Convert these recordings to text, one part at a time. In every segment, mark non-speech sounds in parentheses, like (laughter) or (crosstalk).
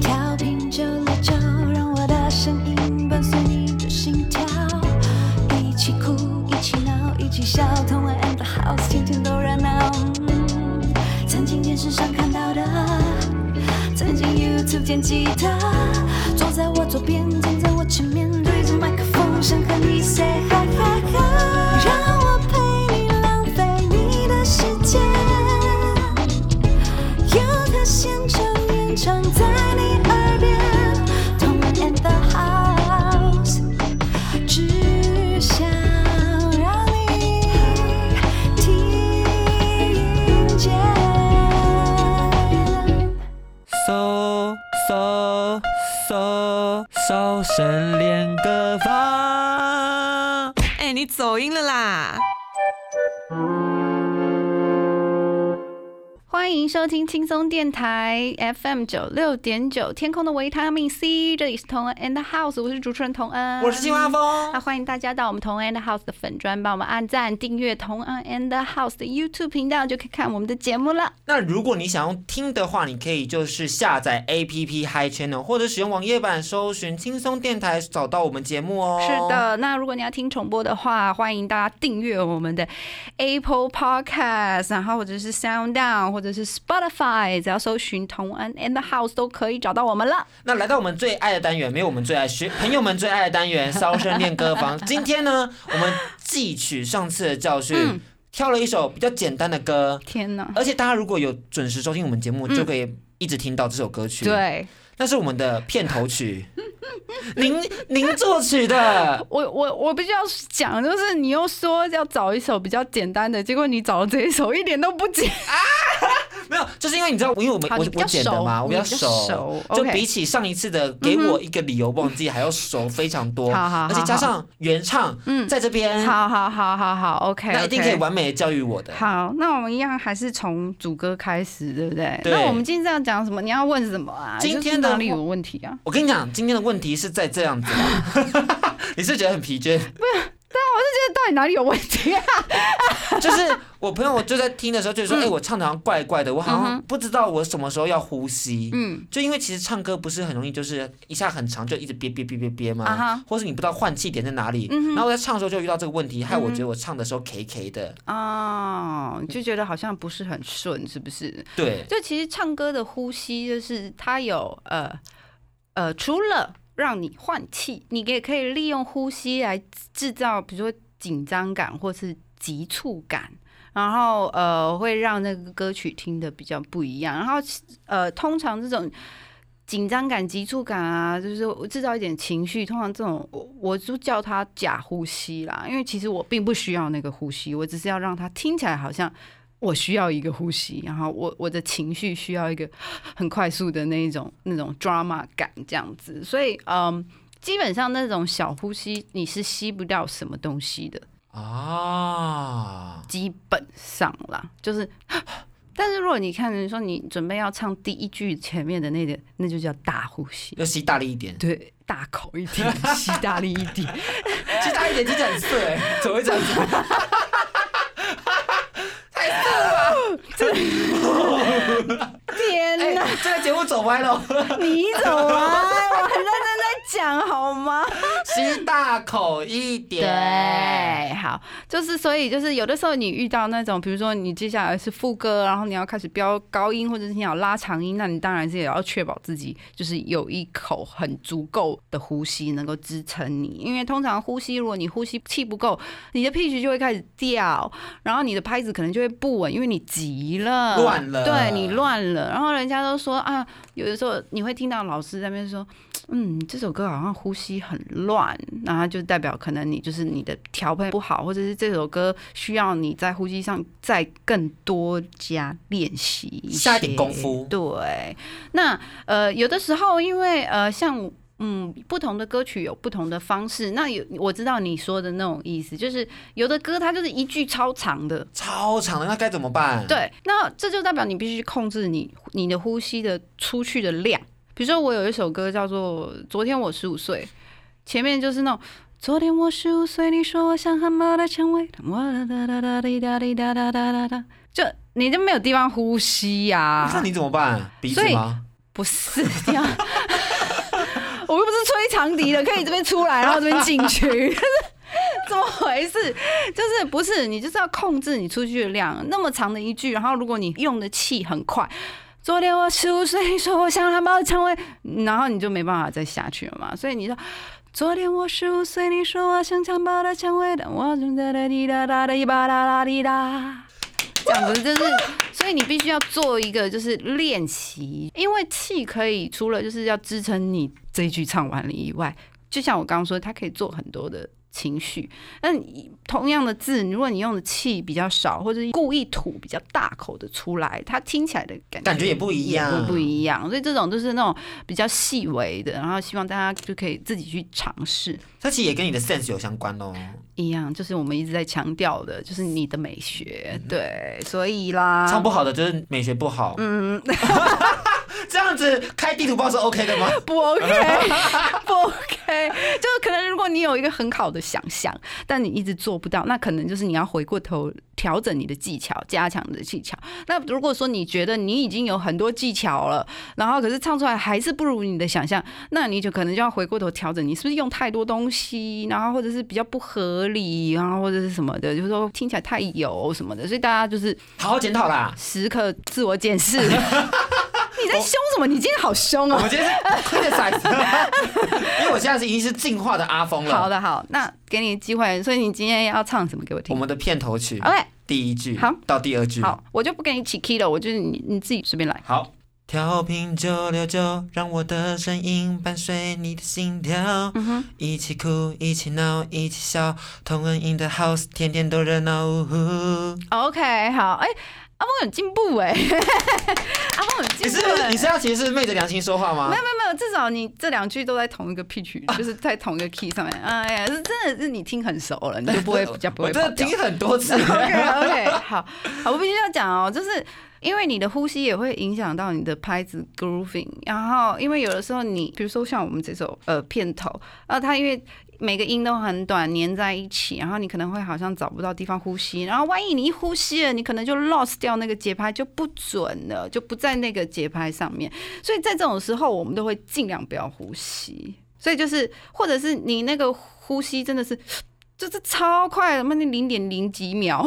调频九六九，让我的声音伴随你的心跳，一起哭，一起闹，一起笑，同玩 and the house，天天都热闹。曾经电视上看到的，曾经 YouTube 见吉他，搜搜搜搜神练歌房。哎、你走音了啦！欢迎收听轻松电台 FM 九六点九，天空的维他命 C，这里是同恩 and House，我是主持人同恩，我是青蛙峰那。欢迎大家到我们同恩 and House 的粉专，帮我们按赞、订阅同恩 and House 的 YouTube 频道，就可以看我们的节目了。那如果你想要听的话，你可以就是下载 APP Hi Channel，或者使用网页版搜寻轻松电台，找到我们节目哦。是，的，那如果你要听重播的话，欢迎大家订阅我们的 Apple Podcast，然后或者是 Sound Down，或者是 Spotify，只要搜寻同恩 and the house 都可以找到我们了。那来到我们最爱的单元，没有我们最爱学朋友们最爱的单元—— (laughs) 骚声练歌房。今天呢，我们汲取上次的教训，嗯挑了一首比较简单的歌，天哪！而且大家如果有准时收听我们节目，就可以一直听到这首歌曲。，嗯对那是我们的片头曲，(laughs) 您您作曲的。我我我必须要讲，就是你又说要找一首比较简单的，结果你找的这一首一点都不简。就是因为你知道，因为我们我我剪的嘛，我比较熟就比起上一次的给我一个理由忘记还要熟非常多，而且加上原唱，嗯在这边，好好好好好，OK，那一定可以完美的教育我的。好，那我们一样还是从主歌开始，对不对？对那我们今天这样讲什么？你要问什么啊？今天的哪里有问题啊？我跟你讲，今天的问题是在这样子，(laughs) 你是觉得很疲倦？这到底哪里有问题啊？(laughs) 就是我朋友就在听的时候就说，嗯哎、我唱的好像怪怪的，我好像不知道我什么时候要呼吸。嗯就因为其实唱歌不是很容易，就是一下很长就一直憋憋憋憋憋嘛或是你不知道换气点在哪里。嗯然后我在唱的时候就遇到这个问题，害我觉得我唱的时候 K K 的。哦，就觉得好像不是很顺，是不是？对，就其实唱歌的呼吸，就是它有呃呃，除了让你换气，你也可以利用呼吸来制造，比如说紧张感或是急促感。然后呃，会让那个歌曲听的比较不一样。然后呃，通常这种紧张感、急促感啊，就是制造一点情绪。通常这种我我就叫它假呼吸啦，因为其实我并不需要那个呼吸，我只是要让它听起来好像我需要一个呼吸，然后我我的情绪需要一个很快速的那一种那种 drama 感这样子。所以嗯，基本上那种小呼吸你是吸不掉什么东西的。啊，基本上啦，就是。(gasps) 但是如果你看，你说你准备要唱第一句前面的那个，那就叫大呼吸，要吸大力一点，对，大口一点，(laughs) 吸大力一点。吸大力一点听起来很色哎，怎么会这样子？(laughs) 天哪，哎，这个节目走歪了，你走歪？我很认真在讲好吗？吸大口一点。对，好，就是所以就是有的时候你遇到那种，比如说你接下来是副歌，然后你要开始飙高音，或者是你要拉长音，那你当然是也要确保自己就是有一口很足够的呼吸能够支撑你，因为通常呼吸，如果你呼吸气不够，你的 pitch 就会开始掉，然后你的拍子可能就会不稳，因为你急了，乱了对你乱了，然后人家都说啊，有的时候你会听到老师在那边说。嗯，这首歌好像呼吸很乱，然后就代表可能你就是你的调配不好，或者是这首歌需要你在呼吸上再更多加练习一些下点功夫对，那呃有的时候因为呃像。嗯，不同的歌曲有不同的方式。那有我知道你说的那种意思，就是有的歌它就是一句超长的，超长的，那该怎么办？，对，那这就代表你必须控制你你的呼吸的出去的量。比如说，我有一首歌叫做《昨天我十五岁》，前面就是那种。昨天我十五岁，你说我像汉堡的蔷薇，我哒哒哒哒滴哒滴哒哒哒哒哒，就你就没有地方呼吸呀、那你怎么办？鼻子吗？不是这样，(laughs) 我又不是吹长笛的，可以这边出来，然后这边进去。(laughs) 怎么回事？就是不是你就是要控制你出去的量，那么长的一句，然后如果你用的气很快，昨天我十五岁，说我想蓝猫的蔷薇，然后你就没办法再下去了嘛。所以你说，昨天我十五岁，你说我像襁褓的蔷薇，但我正在哒滴哒哒的一吧啦啦滴哒。这样子就是，所以你必须要做一个就是练习，因为气可以除了就是要支撑你这一句唱完了以外，就像我刚刚说，它可以做很多的情绪。那你同样的字，如果你用的气比较少，或者是故意吐比较大口的出来，它听起来的感觉感觉也不一样也不一样。所以这种都是那种比较细微的，然后希望大家就可以自己去尝试。它其实也跟你的 sense 有相关哦。一样，就是我们一直在强调的，就是你的美学，对，所以啦，唱不好的就是美学不好，嗯，(laughs) 这样子开地图炮是 OK 的吗？(laughs) 不 OK，(laughs) 不 OK，就是可能如果你有一个很好的想象，但你一直做不到，那可能就是你要回过头调整你的技巧，加强你的技巧。那如果说你觉得你已经有很多技巧了，然后可是唱出来还是不如你的想象，那你就可能就要回过头调整，你是不是用太多东西，然后或者是比较不合理，然后或者是什么的，就是说听起来太油什么的，所以大家就是好好检讨啦。时刻自我检视。你在凶什么？你今天好凶哦！我今天是 criticize，(laughs) 因为我现在是已经是进化的阿峰了。好，的，好，那给你机会，所以你今天要唱什么给我听我们的片头曲 OK，第一句好到第二句。好，我就不给你起 key 了，我就是你你自己随便来。好，调频九六九，让我的声音伴随你的心跳，一起哭，一起闹，一起笑，同恩 in the house，天天都热闹。呜呼 OK，好，哎、阿峰有进步哎，阿峰有进步 (laughs) 你。是你是要其实是昧着良心说话吗没有？没有没有，至少你这两句都在同一个 pitch，就是在同一个 key 上面。哎呀，是真的是你听很熟了，你就不会 (laughs) 比较不会跑调。真的听很多次。(laughs) OK OK，好，好，我必须要讲哦，就是因为你的呼吸也会影响到你的拍子 grooving，然后因为有的时候你，比如说像我们这首呃片头，啊，它因为每个音都很短，粘在一起，然后你可能会好像找不到地方呼吸，然后万一你一呼吸了，你可能就 lost 掉那个节拍，就不准了，就不在那个节拍上面，所以在这种时候，我们都会尽量不要呼吸。所以就是，或者是你那个呼吸真的是就是超快的，那零点零几秒，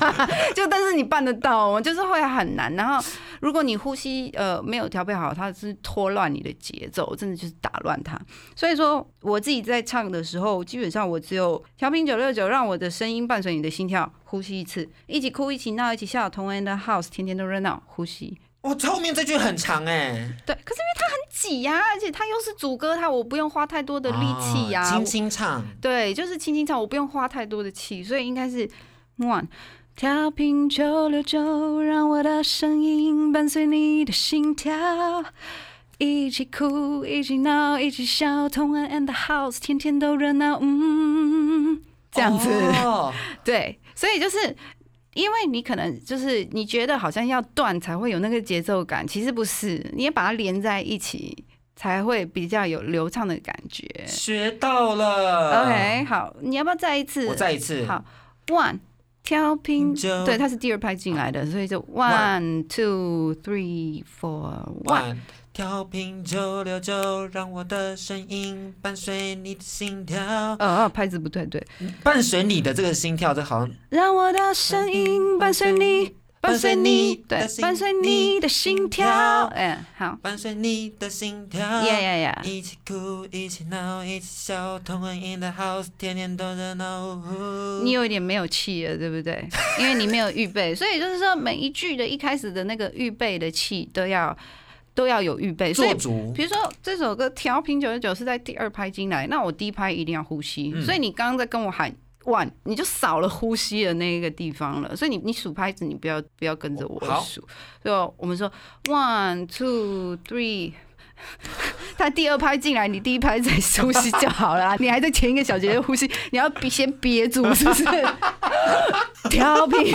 (laughs) 就但是你办得到，就是会很难。然后如果你呼吸呃没有调配好，它是拖乱你的节奏，真的就是打乱它。所以说我自己在唱的时候，基本上我只有调频九六九，让我的声音伴随你的心跳，呼吸一次，一起哭，一起闹，一起笑，同恩的 house，天天都热闹，呼吸。我后面这句很长哎，对，可是因为它呀、而且它又是主歌，它我不用花太多的力气呀、哦轻轻唱。对，就是轻轻唱，我不用花太多的气，所以应该是 one。调频九六九，让我的声音伴随你的心跳，一起哭，一起闹，一起笑，同安 and the house，天天都热闹，嗯，这样子，哦 (laughs) 对，所以就是因为你可能就是你觉得好像要断才会有那个节奏感，其实不是，你也把它连在一起才会比较有流畅的感觉。学到了。OK，好，你要不要再一次？我再一次。好，one 调频，就对，它是第二拍进来的，所以就 one two three four one。调频九六九，让我的声音伴随你的心跳，呃，拍子不对，对，伴随你的这个心跳，这好像让我的声音伴随你，伴随你，对伴随你的，心跳。哎，好伴随你的心跳。，yeah yeah yeah。一起哭，一起闹，一起笑，同恩 in the house，天天都热闹。你有一点没有气了，对不对？因为你没有预备，所以就是说每一句的一开始的那个预备的气都要都要有预备。所以比如说这首歌调频九十九是在第二拍进来，那我第一拍一定要呼吸，嗯所以你刚刚在跟我喊 one，你就少了呼吸的那个地方了，所以你你数拍子你不要不要跟着我数，所以我们说 one two three。(laughs) 他第二拍进来，你第一拍再呼吸就好了啊。(laughs) 你还在前一个小节的呼吸，你要憋先憋住，是不是？(laughs) 调频，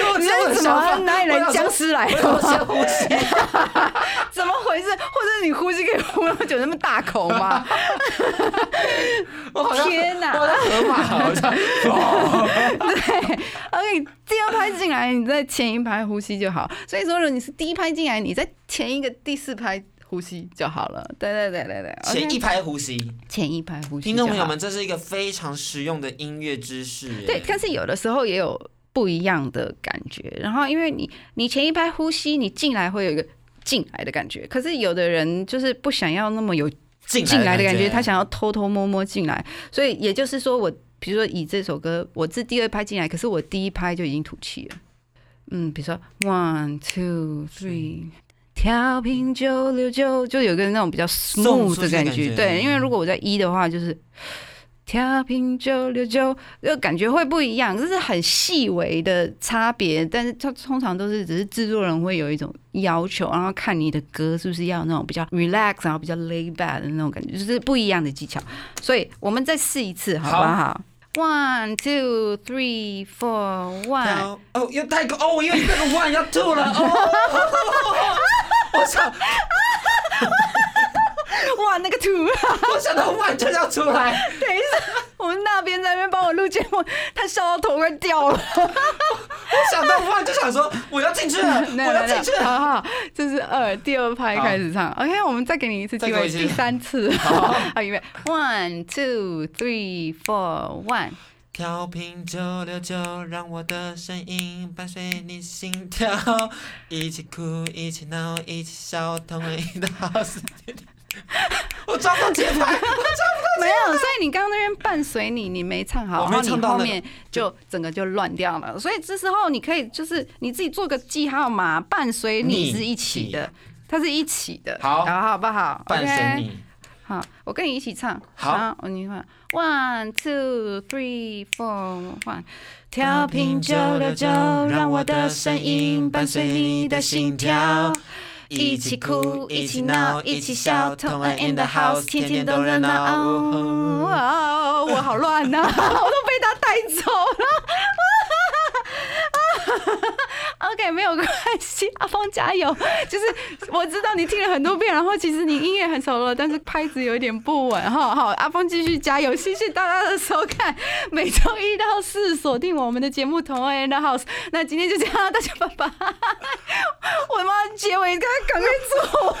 就你在这么哪里来僵尸来我？先呼吸。(laughs) 怎么回事？或者你呼吸可以呼那么久，那么大口吗？(laughs) 我好像天哪我好像河马，好像。哦 (laughs) 对，OK，第二拍进来，你在前一拍呼吸就好。所以说，如果你是第一拍进来，你在前一个第四拍呼吸就好了。对对对对对前一拍呼吸，前一拍呼吸。听众朋友们，这是一个非常实用的音乐知识耶。对，但是有的时候也有不一样的感觉。然后，因为你你前一拍呼吸，你进来会有一个进来的感觉，可是有的人就是不想要那么有进进来的感觉，他想要偷偷摸摸进来。所以也就是说我，比如说以这首歌，我是第二拍进来，可是我第一拍就已经吐气了。嗯，比如说 one two three。调频九六九，就有个那种比较 smooth 的感觉，去的感觉对，因为如果我在一的话，就是调频九六九，就感觉会不一样，这是很细微的差别，但是它通常都是只是制作人会有一种要求，然后看你的歌是不是要那种比较 relax，然后比较 lay back 的那种感觉，就是不一样的技巧。所以我们再试一次，好不好？One two three four one。哦，又太高哦，因为那个 one 要吐了哦。我想，哇，那个图，(laughs) 我想到 one 就要出来，(laughs) 等一下，我们那边在那边帮我录节目，他笑到头快掉了。(laughs) 我想到 one 就想说我要进去了，我要进去了。好好，这是二，第二拍开始唱。OK，我们再给你一次机会，第三次。好好，预备，one two three four one。调频九六九，让我的声音伴随你心跳，一起哭，一起闹，一起笑，同一的好事。(laughs) (laughs) 我抓不到节拍，没有，所以你刚刚那边伴随你，你没唱好，然后你后面就整个就乱掉了。所以这时候你可以就是你自己做个记号嘛，伴随你你是一起的，它是一起的，好好好不好？伴随 OK 你。好，我跟你一起唱。好我你看，one two three four one，调频九六九，让我的声音伴随你的心跳。一起哭，一起闹，一起笑，同爱 in the house，天天都热闹。啊，我好乱呐、(laughs) 我都被他带走了。OK，没有关系，阿峰加油！就是我知道你听了很多遍，然后其实你音乐很熟了，但是拍子有一点不稳哈。好，阿峰继续加油！谢谢大家的收看，每周一到四锁定我们的节目《同爱 in the house》。那今天就这样，大家拜拜。我妈，结尾赶赶快做完。